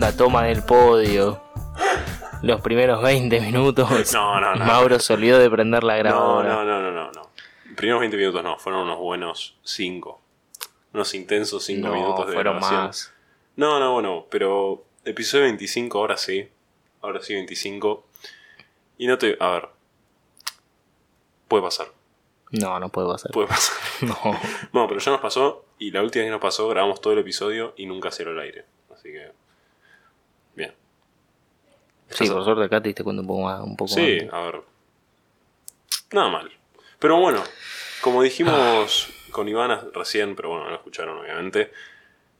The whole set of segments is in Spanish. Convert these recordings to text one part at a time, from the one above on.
segunda toma del podio. Los primeros 20 minutos. No, no, no. Mauro se olvidó de prender la grabadora. no, no, no, no, no. Primeros 20 minutos no, fueron unos buenos 5. Unos intensos 5 No, minutos de fueron grabación. más. No, no, bueno, pero episodio 25, ahora sí. Ahora sí, 25. Y no te. A ver. Puede pasar. No, no puede pasar. Puede pasar. No. No, pero ya nos pasó. Y la última vez que nos pasó, grabamos todo el episodio y nunca salió al aire. Así que. Sí, por suerte acá te diste cuenta un poco más. Un poco Sí, antes. a ver. Nada mal. Pero bueno, como dijimos con Ivana recién, pero bueno, no lo escucharon obviamente.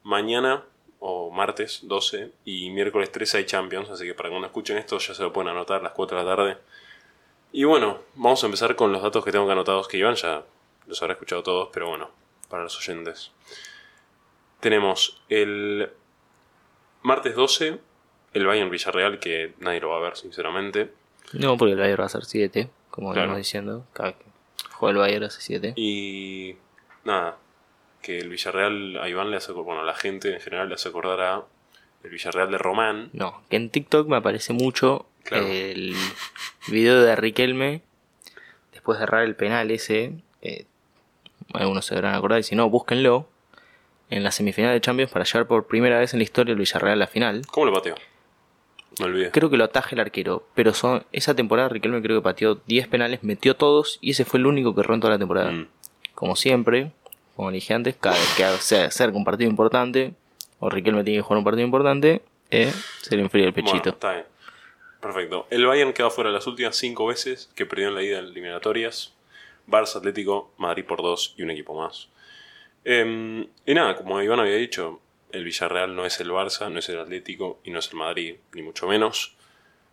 Mañana o martes 12 y miércoles 13 hay Champions, así que para cuando escuchen esto ya se lo pueden anotar a las 4 de la tarde. Y bueno, vamos a empezar con los datos que tengo que anotados que Iván ya los habrá escuchado todos, pero bueno, para los oyentes. Tenemos el martes 12 el Bayern Villarreal, que nadie lo va a ver, sinceramente. No, porque el Bayern va a ser 7, como Claro. venimos diciendo. Cada que juega el Bayern hace 7. Y nada, que el Villarreal a Iván le hace, bueno, a la gente en general le hace acordar a el Villarreal de Román. No, que en TikTok me aparece mucho Claro. el video de Riquelme después de errar el penal ese. eh, algunos se deberán acordar y si no, búsquenlo. En la semifinal de Champions para llegar por primera vez en la historia el Villarreal a la final. ¿Cómo lo pateó? Creo que lo ataja el arquero, pero son, esa temporada Riquelme creo que pateó 10 penales, metió todos y ese fue el único que erró en toda la temporada. Mm. Como siempre, como dije antes, cada vez que se acerca un partido importante, o Riquelme tiene que jugar un partido importante, eh, se le enfría el Bueno, pechito. está bien. Perfecto. El Bayern quedó fuera las últimas cinco veces que perdió en la ida en eliminatorias. Barça, Atlético, Madrid por dos y un equipo más. Em, y nada, como Iván había dicho, el Villarreal no es el Barça, no es el Atlético y no es el Madrid, ni mucho menos.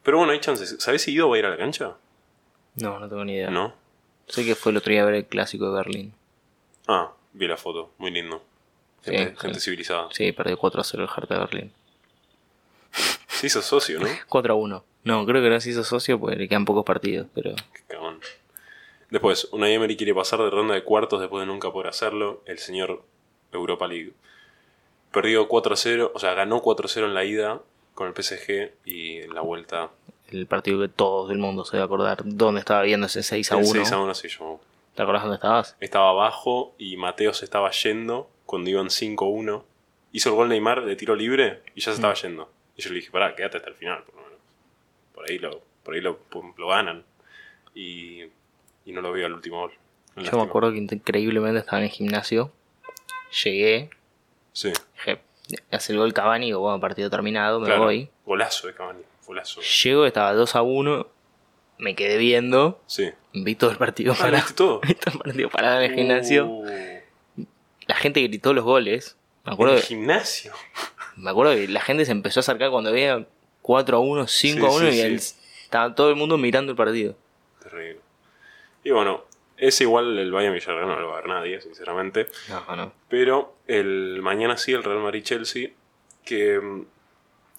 Pero bueno, hay chances. ¿Sabés si Guido va a ir a la cancha? No, no tengo ni idea. ¿No? Sé que fue el otro día a ver el clásico de Berlín. Ah, vi la foto, muy lindo. Gente, Sí, gente sí. civilizada. Sí, perdió 4 a 0 el Hertha de Berlín. Sí, sos socio, ¿no? 4 a 1. No, creo que no se hizo socio porque le quedan pocos partidos, pero Qué cagón. Después, una Emery quiere pasar de ronda de cuartos después de nunca poder hacerlo. El señor Europa League. Perdió 4-0, o sea, ganó 4-0 en la ida con el PSG y en la vuelta. el partido que todo el mundo se a acordar dónde estaba viendo ese 6 a el 1. 6 a 1 sí, yo ¿Te acordás dónde estabas? estaba abajo y Mateo se estaba yendo cuando iban 5-1. Hizo el gol Neymar de tiro libre y ya se estaba yendo. Y yo le dije, pará, quédate hasta el final, por lo menos. Por ahí lo, por ahí lo, lo ganan. Y, y no lo veo al último gol. Yo Lástima. me acuerdo que increíblemente estaba en el gimnasio. Llegué, Sí, dije, hace el gol Cavani, digo, bueno, partido terminado, me claro. voy. Golazo de Cavani, golazo. Llego, estaba 2 a 1, me quedé viendo, Sí. vi todo el partido Ah, parado. ¿viste todo? vi todo el partido parado en el gimnasio. Uh, La gente gritó los goles. Me en acuerdo, el que- gimnasio. me acuerdo que la gente se empezó a acercar cuando veía 4 a 1, 5 a Sí, 1 sí, y el- estaba todo el mundo mirando el partido. Terrible. Y bueno, ese igual el Bayern Villarreal no lo va a ver nadie, sinceramente. No, no. Pero el mañana sí, el Real Madrid-Chelsea, que... mm,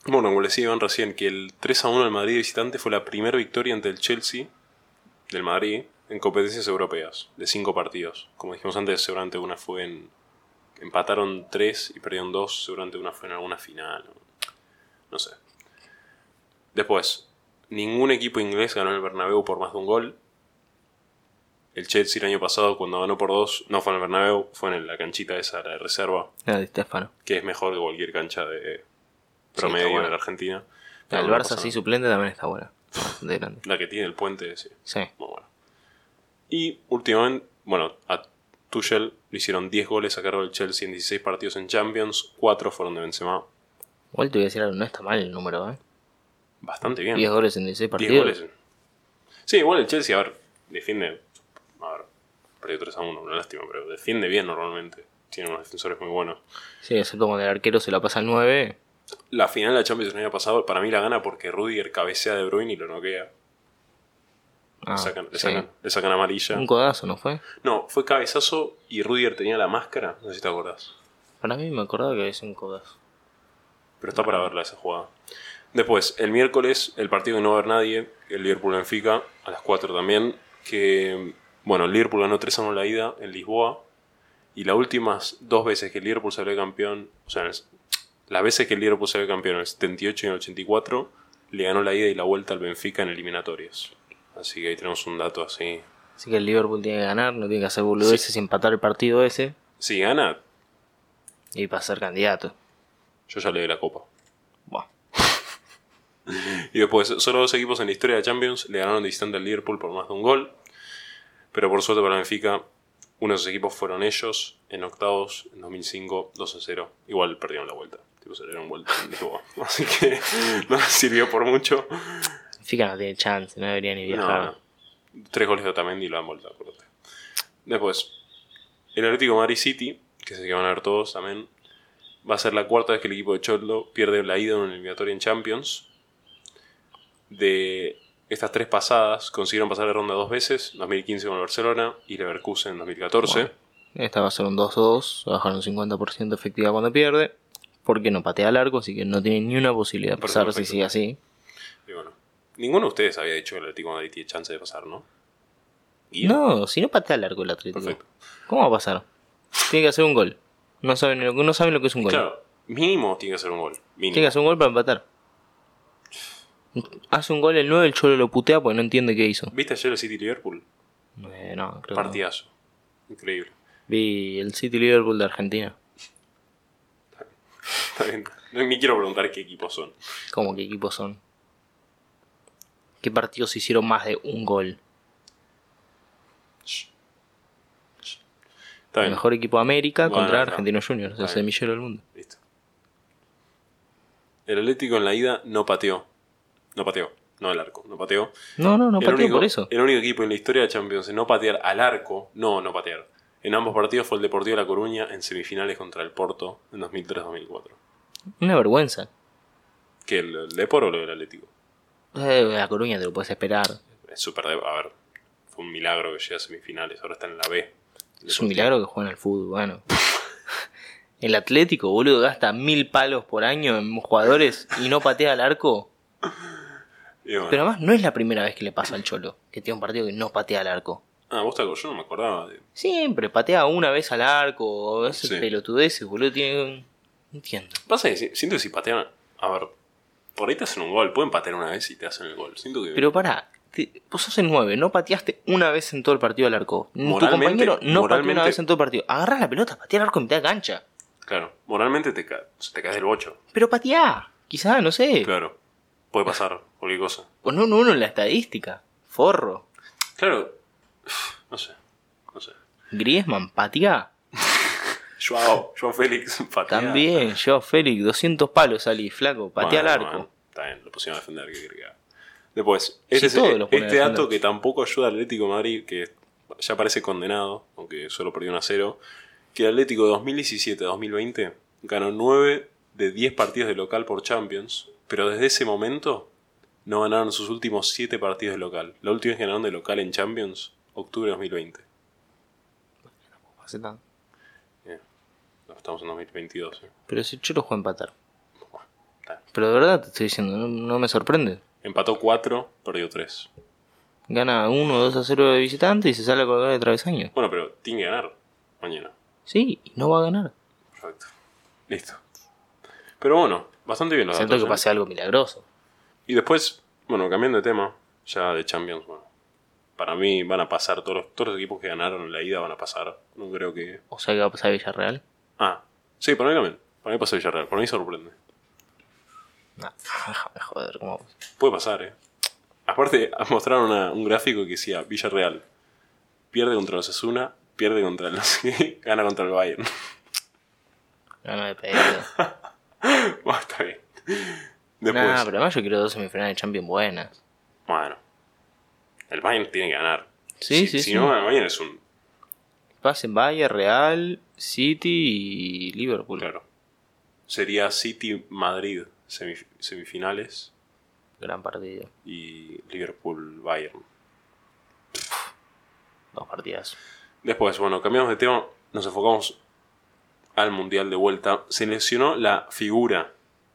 Bueno, como les decía Iván recién, que el 3 a 1 del Madrid visitante fue la primera victoria ante el Chelsea del Madrid en competencias europeas, de cinco partidos. Como dijimos antes, seguramente una fue en... Empataron tres y perdieron dos, seguramente una fue en alguna final. No sé. Después, ningún equipo inglés ganó el Bernabéu por más de un gol. El Chelsea el año pasado, cuando ganó por dos, no fue en el Bernabéu, fue en la canchita esa, la de reserva, Era de Stefano. que es mejor que cualquier cancha de promedio en la Argentina. Pero el no Barça así suplente también está buena. De grande. La que tiene el puente, sí. Sí. Muy bueno. Y últimamente, bueno, a Tuchel le hicieron 10 goles a cargo del Chelsea en 16 partidos en Champions, 4 fueron de Benzema. Igual te voy a decir algo, no está mal el número, ¿eh? Bastante bien. 10 goles en 16 10 partidos. goles. Sí, igual el Chelsea, a ver, defiende. Ver, perdió 3 a 1, una lástima, pero defiende bien normalmente. Tiene unos defensores muy buenos. Sí, excepto cuando el arquero se la pasa al 9. La final de la Champions el año pasado, para mí la gana porque Rudiger cabecea de Bruyne y lo noquea. Ah, le, sacan, le, sí. sacan, le sacan amarilla. Un codazo, ¿no fue? No, fue cabezazo y Rudiger tenía la máscara. No sé si te acordás. Para mí me acordaba que es un codazo. Pero está para verla esa jugada. Después, el miércoles, el partido que no va a haber nadie, el Liverpool-Benfica, a las 4 también. Que, bueno, el Liverpool ganó 3 a 1 la ida en Lisboa. Y las últimas dos veces que el Liverpool salió campeón, o sea, Las veces que el Liverpool salió campeón, en el 78 y en el 84, le ganó la ida y la vuelta al Benfica en eliminatorias. Así que ahí tenemos un dato así. Así que el Liverpool tiene que ganar, no tiene que hacer boludeces y empatar el partido ese Si gana, y para ser candidato. yo ya le doy la copa. Buah. Y después, solo dos equipos en la historia de Champions le ganaron distante al Liverpool por más de un gol. Pero por suerte para Benfica, uno de esos equipos fueron ellos en octavos en 2005, 2 a 0. Igual perdieron la vuelta. Tipo, se dieron vuelta. Así que no les sirvió por mucho. Benfica no tiene chance, no debería ni viajar. no. Tres goles de Otamendi y lo han vuelto, acuérdate. Después, el Atlético Madrid City, que se que van a ver todos también, va a ser la cuarta vez que el equipo de Cholo pierde la ida en una eliminatoria en Champions. De estas tres pasadas, consiguieron pasar de ronda dos veces, 2015 con el Barcelona y Leverkusen en 2014. Bueno. Esta va a ser un 2-2, va a bajar un 50% efectiva cuando pierde, porque no patea largo, así que no tiene ni una posibilidad de pasar si sigue así. Y bueno, ninguno de ustedes había dicho que el Atlético de Madrid tiene chance de pasar, ¿no? No, si no patea largo el Atlético. Perfecto. ¿Cómo va a pasar? Tiene que hacer un gol. No saben lo que, no saben lo que es un gol. Claro, mínimo tiene que ser un gol. Mínimo. Tiene que hacer un gol para empatar. Hace un gol el 9, el Cholo lo putea porque no entiende qué hizo. ¿Viste ayer el City Liverpool? Eh, no, creo no. Partidazo. Increíble. Vi el City Liverpool de Argentina. Está bien. No, Ni quiero preguntar qué equipos son. ¿Cómo qué equipos son? ¿Qué partidos hicieron más de un gol? Está El mejor equipo de América Bueno, contra. Argentinos Juniors, el semillero del mundo. Listo. El Atlético en la ida no pateó. No pateó. No el arco. No pateó. No, no, no el pateó único, por eso. El único equipo en la historia de Champions en no patear al arco. No, no patear. En ambos partidos fue el Deportivo de La Coruña en semifinales contra el Porto en 2003-2004. Una vergüenza. ¿Qué? ¿El, el Depor o lo del Atlético? Eh, la Coruña te lo puedes esperar. Es súper. de- A ver. Fue un milagro que llegue a semifinales. Ahora está en la B. Es un milagro que jueguen al fútbol, bueno. El Atlético, boludo, gasta mil palos por año en jugadores y no patea al arco. Bueno. Pero además no es la primera vez que le pasa al Cholo, que tiene un partido que no patea al arco. Ah, vos te acordás? Yo no me acordaba de. Siempre patea una vez al arco, ese Sí. pelotudeces, boludo, tiene. No entiendo. Pasa que si- siento que si patean. A ver, por ahí te hacen un gol. Pueden patear una vez y te hacen el gol. Siento que. Pero pará, te- vos sos el 9, no pateaste una vez en todo el partido al arco. tu compañero no pateó una vez en todo el partido. Agarra la pelota, patea al arco en mitad de cancha. Claro, moralmente te, ca te caes del bocho. Pero pateá, quizá, no sé. Claro, puede pasar cualquier cosa. Ponó un uno en la estadística. Forro. Claro, no sé. No sé. Griezmann, pateá. Joao, Joao Félix, patea. También, yo, Félix, 200 palos salí, flaco, patea al arco. está bien, lo pusieron a defender. ¿qué quiere que haga? Después, Sí, este, es- todos los ponen a este dato defender. que tampoco ayuda al Atlético de Madrid, que ya parece condenado, aunque solo perdió 1 a 0, que el Atlético de 2017-2020 ganó 9 de 10 partidos de local por Champions, pero desde ese momento no ganaron sus últimos 7 partidos de local. La última vez que ganaron de local en Champions, octubre de 2020. Hace tanto. No, estamos en 2022. eh. Pero si yo lo juego a empatar. Bueno. Pero de verdad te estoy diciendo, no, no me sorprende. Empató 4, perdió 3. Gana 1 2 a 0 de visitante y se sale a colgar de travesaño. Bueno, pero tiene que ganar mañana. Sí, y no va a ganar. Perfecto. Listo. Pero bueno, bastante bien los Siento datos. que ¿eh? pase algo milagroso. Y después, bueno, cambiando de tema, ya de Champions, bueno. Para mí van a pasar todos los, todos los equipos que ganaron la ida van a pasar. No creo que. O sea que va a pasar Villarreal. Ah, sí, para mí también. Para mí pasa Villarreal. Para mí sorprende. No, déjame joder, ¿cómo? Puede pasar, eh. Aparte, mostraron una- un gráfico que decía Villarreal. Pierde contra los Asuna, pierde contra qué, gana contra el Bayern. No me pegué. bueno, está bien. Después, Nah, pero además yo quiero dos semifinales de Champions buenas. bueno. El Bayern tiene que ganar. Sí, si, sí, si sí. no, el Bayern es un. Pasen Bayern, Real, City y Liverpool. Claro. Sería City-Madrid semif- semifinales Gran partido. y Liverpool-Bayern. Dos partidas. Después, bueno, cambiamos de tema, nos enfocamos al Mundial de vuelta. Se lesionó la figura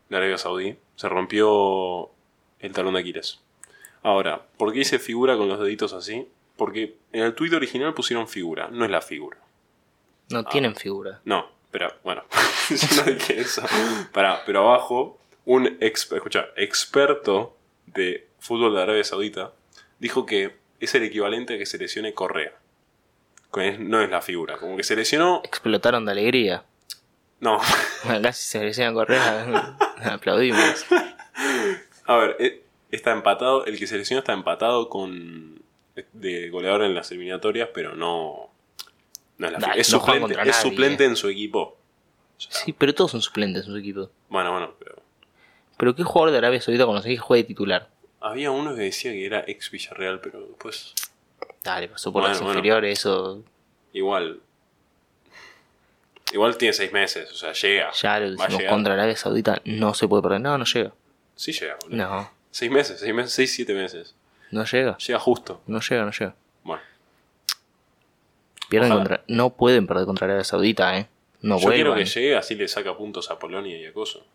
de Arabia Saudí, se rompió el talón de Aquiles. Ahora, ¿por qué dice figura con los deditos así? Porque en el tuit original pusieron figura, no es la figura. No Ah. tienen figura. No, Pero, bueno, yo no dije eso. Pará, pero abajo, un escucha, experto de fútbol de Arabia Saudita dijo que es el equivalente a que se lesione Correa. Que No es la figura, como que se lesionó. Explotaron de alegría. No, Casi se decían correr. Aplaudimos. a ver, eh, está empatado. El que se lesionó está empatado con. de goleador en las eliminatorias, pero no. No es la Dale, figura. Es, no juegan suplente, es nadie. suplente en su equipo. Sí, pero todos son suplentes en su equipo. Bueno, bueno, pero. Pero ¿qué jugador de Arabia Saudita conocés que juegue de titular? Había uno que decía que era ex Villarreal, pero después. Dale, pasó por Bueno, las bueno. inferiores, eso Igual. Igual tiene seis meses, o sea, llega. ya lo decimos contra Arabia Saudita, no se puede perder. No, no llega. Sí llega, boludo. No, Seis meses, seis meses, seis, siete meses. no llega. Llega justo. No llega, no llega. Bueno, Pierden Ojalá. contra, no pueden perder contra Arabia Saudita, eh. No yo quiero que llegue, así le saca puntos a Polonia y a Coso.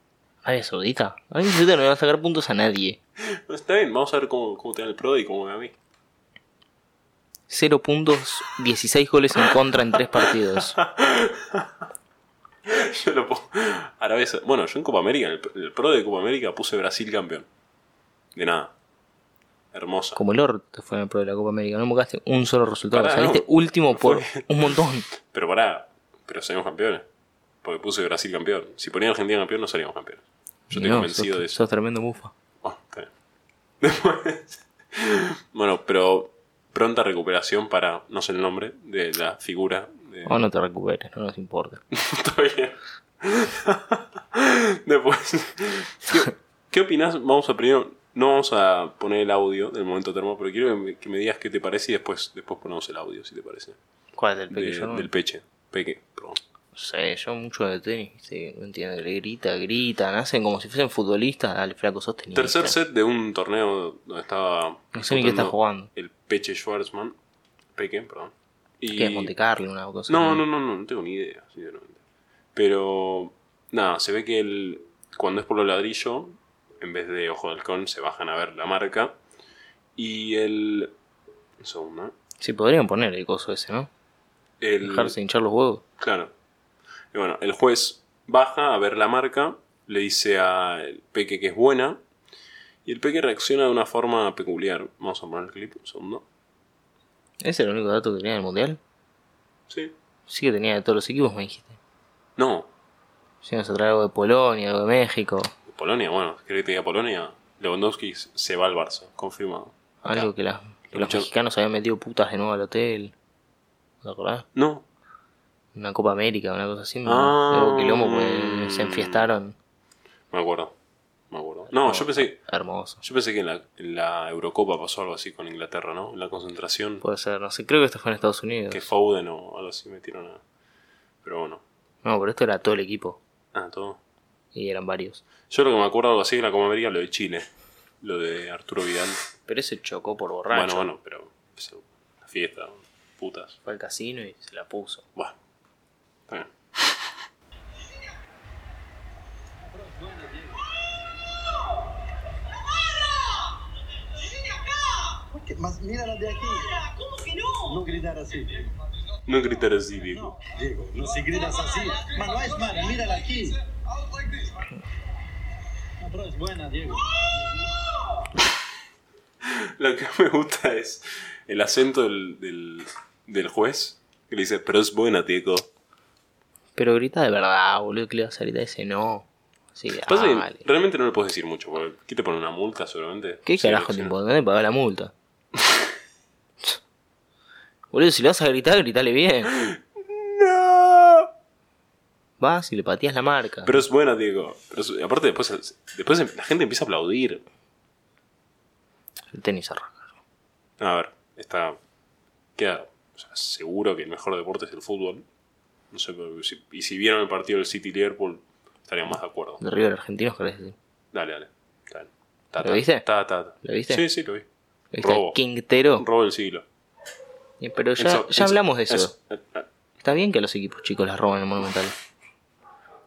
Arabia Saudita. Arabia Saudita no le va a sacar puntos a nadie. Está bien, vamos a ver cómo, cómo te da el Pro y cómo me va a mí. 0 puntos, 16 goles en contra en 3 partidos. Yo lo pongo. Arabia Sa- Bueno, yo en Copa América, en el, el Pro de Copa América puse Brasil campeón. De nada. Hermosa. Como el orto fue en el Pro de la Copa América. No buscaste un solo resultado. Pará, Saliste no. último por Fue- un montón. Pero pará, pero salimos campeones. Porque puse Brasil campeón. Si ponía Argentina campeón, no salíamos campeones. Yo estoy No, convencido sos, de eso. sos tremendo está bien. Después- bueno, pero pronta recuperación para, no sé el nombre, de la figura. De... O no te recuperes, no nos importa. Está bien. Después, ¿qué, qué opinás? Vamos a primero, no vamos a poner el audio del momento termo, pero quiero que me, que me digas qué te parece y después, después ponemos el audio, si te parece. ¿Cuál del De- pequeño? del peche. Peque, sé, yo mucho de tenis, ¿viste? no entiendo, le grita, gritan, hacen como si fuesen futbolistas, dale flaco, sos tenista. Tercer set de un torneo donde estaba. No sé ni qué está jugando. El Peche Schwarzman. Peque, perdón. Y... ¿Qué Monte Carlo, una cosa? No, no, no, no, no tengo ni idea, sinceramente. Pero, nada, se ve que el, cuando es por lo ladrillo, en vez de ojo de halcón, se bajan a ver la marca. Y el. Un segundo, ¿eh? Sí, podrían poner el coso ese, ¿no? El, Dejarse hinchar los huevos. Claro. Y bueno, el juez baja a ver la marca, le dice al Peque que es buena. Y el Peque reacciona de una forma peculiar. Vamos a poner el clip, un segundo. ¿Ese es el único dato que tenía del mundial? Sí. Sí que tenía de todos los equipos, me dijiste. No, Si nos trae algo de Polonia, algo de México, Polonia, bueno, ¿querés que te diga Polonia? Lewandowski se va al Barça, confirmado. Acá. algo que, la- que los Mucho- mexicanos habían metido putas de nuevo al hotel. ¿Te acordás? No, Una Copa América, una cosa así. Ah. Luego quilombo, pues se enfiestaron. me acuerdo. Me acuerdo. No, yo pensé, Hermoso. yo pensé que en la, en la Eurocopa pasó algo así con Inglaterra, ¿no? En la concentración. Puede ser, no sé, creo que esto fue en Estados Unidos. Que Foden o algo así metieron a... Pero bueno. No, pero esto era todo el equipo. Ah, todo. Y eran varios. Yo lo que me acuerdo algo así en la Copa América, lo de Chile. Lo de Arturo Vidal. Pero ese chocó por borracho. Bueno, bueno, pero... pues, La fiesta, putas. Fue al casino y se la puso. Bueno. Está bien. ¿Qué? Mas mírala de aquí. ¿Cómo que no? No gritar así. No gritar así, Diego. No, Diego, no se gritas así. Mas no es mal, mírala aquí. No, pero es buena, Diego. Lo que me gusta es el acento del, del, del juez. Que le dice, pero es buena, Diego. Pero grita de verdad, boludo, que le vas a gritar ese no. Sí, Pasa que dale. realmente no le puedes decir mucho, porque ¿qué te pone una multa seguramente? ¿Qué Sí, carajo te importa? ¿Dónde pagar la multa? boludo, si le vas a gritar, gritale bien. ¡No! Vas y le pateas la marca. Pero es buena, Diego. Pero es- aparte después, después la gente empieza a aplaudir. El tenis arranca. A ver, está... Queda o sea, seguro que el mejor deporte es el fútbol. No sé, pero si- y si vieron el partido del City-Liverpool, estarían más de acuerdo. De River Argentinos, querés decir. Dale, dale. Está bien. Ta, ¿Lo ta, viste? ta, ta, ta. ¿Lo viste? Sí, sí, lo vi. ¿Viste? Robo. Quintero. Robo del siglo. Pero ya, ya hablamos de eso. Eh, eh, Está bien que los equipos chicos las roban en el Monumental.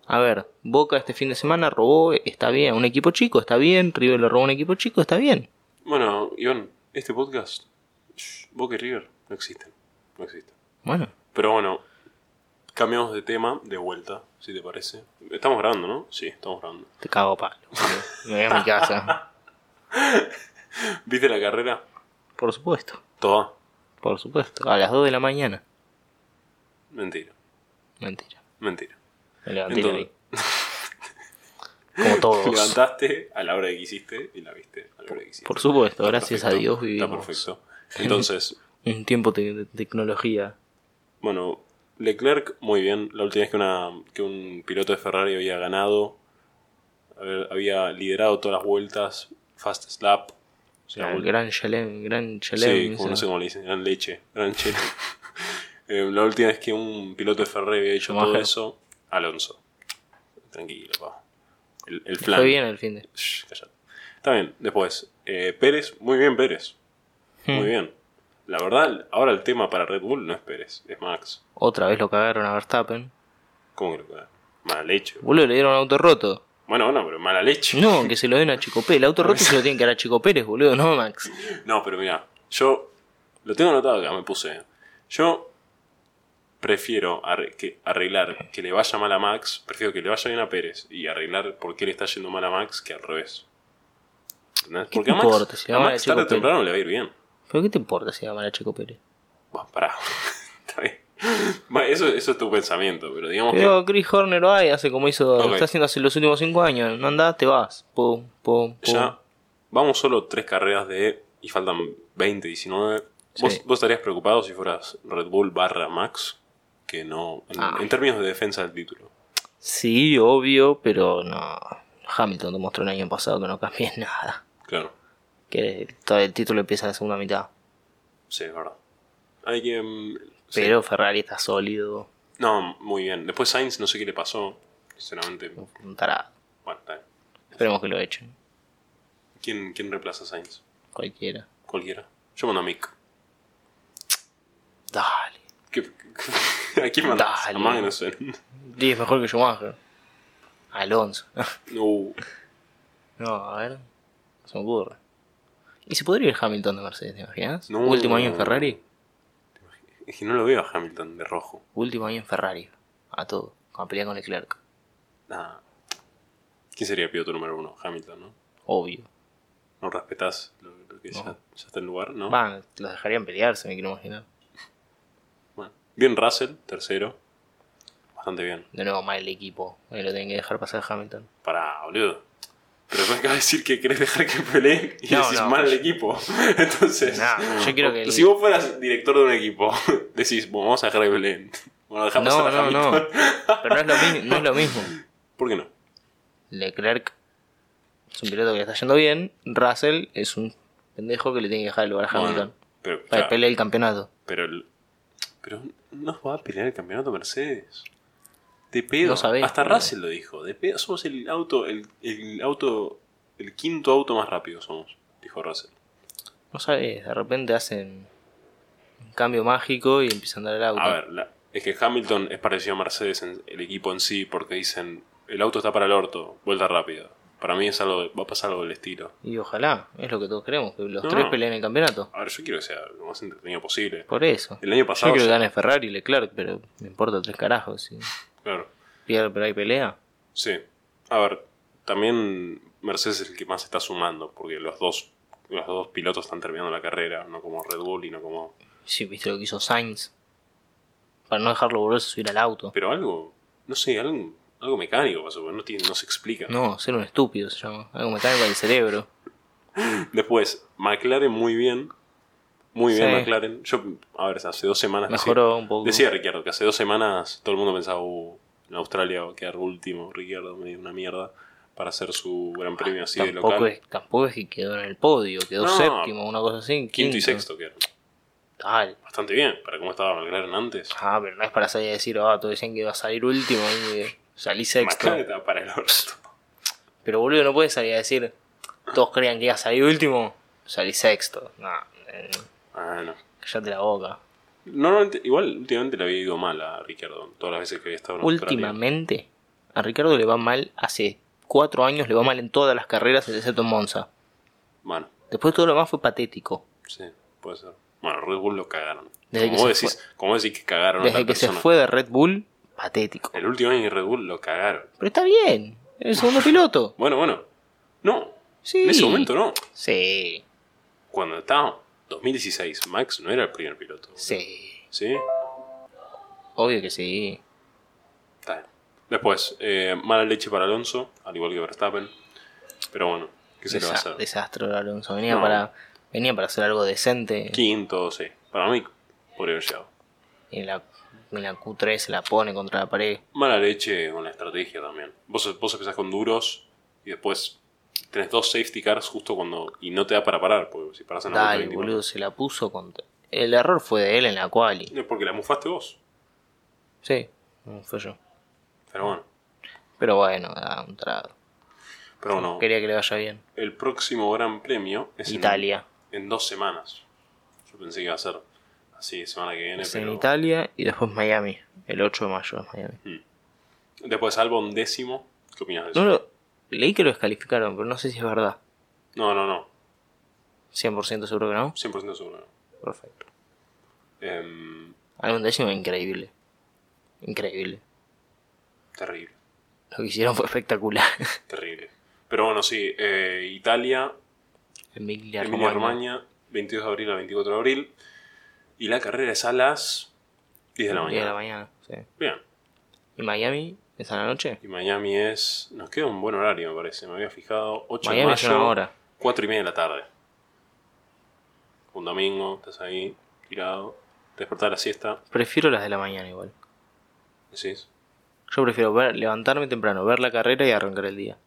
A ver, Boca este fin de semana robó, está bien. Un equipo chico, está bien. River le robó un equipo chico, está bien. Bueno, Iván, este podcast, shh, Boca y River, no existen. No existen. Bueno, Pero bueno, Cambiamos de tema de vuelta, si te parece. Estamos grabando, ¿no? Sí, estamos grabando. Te cago palo. Me voy a mi casa. ¿Viste la carrera? Por supuesto. Toda. Por supuesto. A las 2 de la mañana. Mentira. Mentira. Mentira. Me levanté Como Te todos. levantaste a la hora que quisiste y la viste a la hora que quisiste. Por supuesto, Está gracias a. Dios vivimos Está perfecto. Entonces, un tiempo te- de tecnología. bueno, Leclerc, muy bien. La última vez que, una, que un piloto de Ferrari había ganado, había liderado todas las vueltas, fast slap. O sea, el gran Chalem, gran Sí, Chalem. como no sé cómo le dicen, gran leche, gran chela. Eh, la última vez que un piloto de Ferrari había hecho todo eso, Alonso. Tranquilo, pa. El, el. Fue bien el fin de. Shh. Está bien, después. eh, Pérez, muy bien Pérez. Hmm. Muy bien. La verdad, ahora el tema para Red Bull no es Pérez, es Max. Otra vez lo cagaron a Verstappen. ¿Cómo que lo que Mala leche. Boludo, le dieron un auto roto. Bueno, bueno, pero mala leche. No, que se lo den a Chico Pérez. El auto roto se lo tienen que dar a Chico Pérez, boludo, no, Max. No, pero mira, yo lo tengo anotado acá, me puse. Yo prefiero arreglar que le vaya mal a Max, prefiero que le vaya bien a Pérez y arreglar por qué le está yendo mal a Max que al revés. ¿Entendés? ¿Qué Porque a Max, importa si a va mal Max a Checo tarde o Pérez? temprano le va a ir bien. ¿Pero qué te importa si va mal a Chico Pérez? Bueno, pará. Está bien. Eso, eso es tu pensamiento, pero digamos que. Chris Horner va y hace como hizo, Ok. está haciendo hace los últimos cinco años. No andás, te vas. Pum, pum, pum. Ya vamos solo tres carreras de. y faltan 20, 19. ¿Vos, Sí. vos estarías preocupado si fueras Red Bull barra Max? Que no. En, Ah. en términos de defensa del título. Sí, obvio, pero no. Hamilton demostró el año pasado que no cambia en nada. Claro. Que todo el título empieza en la segunda mitad. Sí, es verdad. Hay que. mm, sí. Pero Ferrari está sólido. No, muy bien. Después Sainz, no sé qué le pasó. Sinceramente. Un tarado. Bueno, está bien. Esperemos que lo echen. ¿Quién, quién reemplaza a Sainz? Cualquiera. Cualquiera. Yo mando a Mick. Dale. ¿Qué- ¿A quién mandas? Dale. A Magnussen. Sí, es mejor que Schumacher. Alonso. Uh, no, a ver. No se me ocurre. ¿Y se podría ir Hamilton de Mercedes, te imaginas? No. Último año en Ferrari. es que no lo veo a Hamilton de rojo. Último año en Ferrari. A todo. Con pelea con Leclerc. Nah. ¿Quién sería el piloto número uno? Hamilton, ¿no? Obvio. ¿No respetás lo, lo que ya, No. ya está en lugar? ¿no? Van, los dejarían pelearse, me quiero imaginar. Bueno. Bien Russell, tercero. Bastante bien. De nuevo, mal el equipo. Ahí lo tienen que dejar pasar Hamilton. Para, boludo. Pero me acabas de decir que querés dejar que peleen y No, decís no, mal al yo- equipo. Entonces, No, yo quiero que el- si vos fueras director de un equipo, decís, bueno, vamos a dejar que peleen. Bueno, dejamos No, a no, no. Hamilton. Pero no es, lo mi- no es lo mismo. ¿Por qué no? Leclerc es un piloto que le está yendo bien. Russell es un pendejo que le tiene que dejar el lugar a Bueno, Hamilton. pero, para claro, pelear el campeonato. pero, pero no va a pelear el campeonato Mercedes. De pedo. No sabés, Hasta. Russell lo dijo. De pedo. Somos el auto, el, el auto, el quinto auto más rápido somos, dijo Russell. No sabes, de repente hacen un cambio mágico y empiezan a dar el auto. A ver, la- es que Hamilton es parecido a Mercedes en el equipo en sí porque dicen el auto está para el orto, vuelta rápida. Para mí es algo, va a pasar algo del estilo. Y ojalá, es lo que todos queremos, que los No, tres no. peleen el campeonato. A ver, yo quiero que sea lo más entretenido posible. Por eso. El año pasado Yo quiero que gane Ferrari y Leclerc, pero me importa tres carajos. Si Claro, pero hay pelea. sí. A ver, también Mercedes es el que más está sumando porque los dos, los dos pilotos están terminando la carrera, no como Red Bull y no como... Sí, viste lo que hizo Sainz. Para no dejarlo volverse a subir al auto. Pero algo, no sé, algo, algo mecánico pasó, porque no, tiene, no se explica. No, ser un estúpido se llama. Algo mecánico del cerebro. Después, McLaren muy bien. Muy bien Sí. McLaren. Yo, a ver, hace dos semanas... Mejoró un poco. Decía Ricardo que hace dos semanas todo el mundo pensaba, uh, en Australia va a quedar último, Ricardo me dio una mierda para hacer su gran premio así de local. es, tampoco es que quedó en el podio, quedó No. séptimo, una cosa así. Quinto y sexto quedaron. Tal. Bastante bien, para cómo estaba McLaren antes. Ah, pero no es para salir a decir, ah, todos decían que iba a salir último y salí sexto. McLaren para el orto. Pero boludo, no puedes salir a decir, todos creían que iba a salir último, salí sexto. No, eh, Ah, no. callate la boca. Normalmente, igual últimamente le había ido mal a Ricardo, todas las veces que había estado en Australia. Últimamente, a Ricardo le va mal, hace cuatro años le va mal en todas las carreras, excepto en Monza. Bueno, Después todo lo demás fue patético. sí, puede ser. Bueno, Red Bull lo cagaron. Desde como, que vos se decís, como decís que cagaron Desde que se fue de Red Bull, patético. El último año en Red Bull lo cagaron. Pero está bien. El segundo piloto. Bueno, bueno. No. Sí. En ese momento no. Sí. Cuando estaba 2016, Max no era el primer piloto. Sí. ¿Sí? Obvio que sí. Está bien. Después, eh, mala leche para Alonso, al igual que Verstappen. Pero bueno, ¿qué se le va a hacer? desastre de Alonso. Venía No. para. Venía para hacer algo decente. Quinto, sí. Para mí, podría haber llegado. Y en la, en la Q3 se la pone contra la pared. Mala leche con la estrategia también. Vos, vos empezás con duros y después tenés dos safety cars justo cuando. y no te da para parar, porque si paras en la Dale, 24. boludo, se la puso contra. El error fue de él en la quali. Es porque la mufaste vos. Sí, no fue yo. Pero bueno. Pero bueno, da un trago. Pero bueno, Quería que le vaya bien. el próximo gran premio es en- Italia. En, dos semanas. Yo pensé que iba a ser así, semana que viene, Es en pero. Italia y después Miami. El 8 de mayo es Miami. Después Albon décimo. ¿Qué opinas de eso? No lo, leí que lo descalificaron, pero no sé si es verdad. No, no, no. 100% seguro que no. 100% seguro. Perfecto. Em, Algún décimo increíble. Increíble. terrible, Lo que hicieron fue espectacular. terrible. Pero bueno, sí, eh, Italia, Emilia Emilia Romagna. Romagna, 22 de abril a 24 de abril. Y la carrera es a las 10 de la 10 de la mañana. mañana, sí. Bien. ¿Y Miami? ¿Es a la noche? Y Miami es. Nos queda un buen horario, me parece. Me había fijado. 8 de Miami es mayo. una hora. 4 y media de la tarde. Un domingo, estás ahí, tirado. Te despertás a la siesta. Prefiero las de la mañana igual. Decís, Yo prefiero ver, levantarme temprano, ver la carrera y arrancar el día.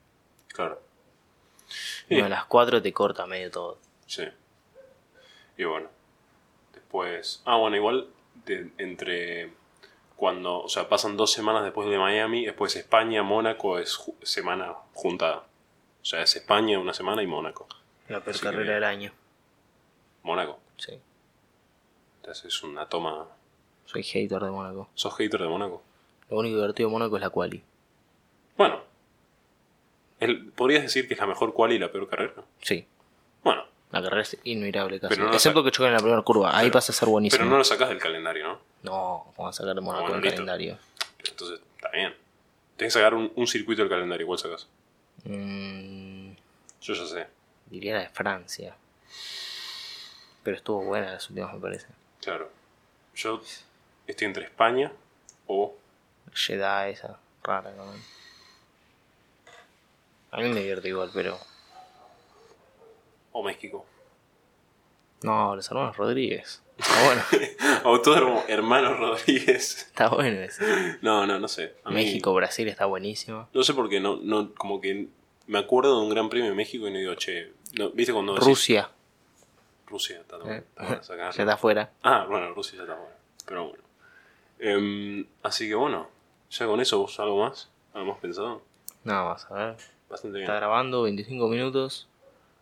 claro. Uno Sí. de las 4 te corta medio todo. Sí. Y bueno. Después. Ah, bueno, igual. de- entre. Cuando. O sea, pasan dos semanas después de Miami. Después España, Mónaco es ju- semana juntada. O sea, es España una semana y Mónaco. La peor Así carrera del año. Mónaco. Sí. Entonces es una toma. Soy hater de Mónaco. ¿Sos hater de Mónaco? Lo único divertido de Mónaco es la quali. Bueno. El, ¿Podrías decir que es la mejor quali y la peor carrera? Sí. Bueno. La carrera es inmirable casi. No Excepto que choquen en la primera curva. Ahí pasa a ser buenísimo. Pero no lo sacás del calendario, ¿no? No, vamos a sacar de Mónaco bueno, el listo. calendario. Entonces, está bien. Tienes que sacar un, un circuito del calendario. ¿Cuál sacas? Mm, Yo ya sé. diría la de Francia. Pero estuvo buena las últimas, me parece. Claro. Yo estoy entre España o Jeddah esa, rara también. A mí me divierte igual, pero... o México. No, los hermanos Rodríguez. Está bueno, Autódromo Hermano Rodríguez. está bueno ese. No, no, no sé. A mí- México, Brasil está buenísimo. No sé por qué, no, no, como que me acuerdo de un gran premio de México y no digo, che, no, ¿viste cuando decís- Rusia, Rusia, está, eh, está bueno sacarlo. ya está afuera. Ah, bueno, Rusia ya está bueno. Pero bueno. Em, así que bueno, ya con eso, ¿vos algo más? ¿Algo más pensado? Nada más, a ver. Bastante bien. Está grabando 25 minutos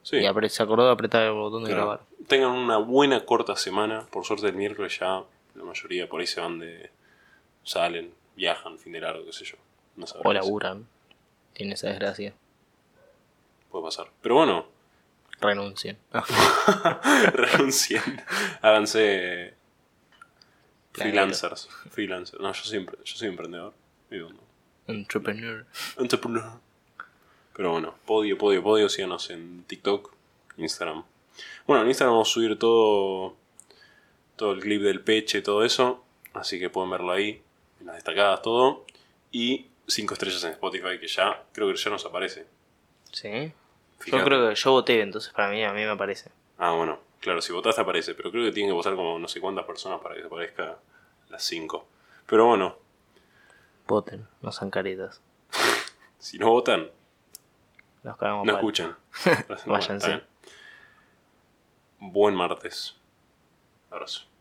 Sí, y apre- se acordó de apretar el botón de claro. grabar. Tengan una buena corta semana. Por suerte el miércoles ya la mayoría por ahí se van de... Salen, viajan, fin de largo, qué sé yo. No O laburan. Tiene esa desgracia. Puede pasar. Pero bueno, Renuncien. renuncien. Háganse freelancers. Freelancers. No, yo siempre, yo soy emprendedor. Vivo, ¿no? Entrepreneur. Entrepreneur. Pero bueno, podio, podio, podio. Síganos en TikTok, Instagram. Bueno, en Instagram vamos a subir todo, todo el clip del peche, todo eso. Así que pueden verlo ahí, en las destacadas, todo. Y 5 estrellas en Spotify, que ya creo que ya nos aparece. ¿Sí? Yo creo que yo voté, entonces para mí, a mí me parece. Ah, bueno, claro, si votaste aparece, pero creo que tienen que votar como no sé cuántas personas para que te aparezca las 5. Pero bueno, Voten, no sean caretas. si no votan, Los cagamos no escuchan. Váyanse. Buen martes. Abrazo.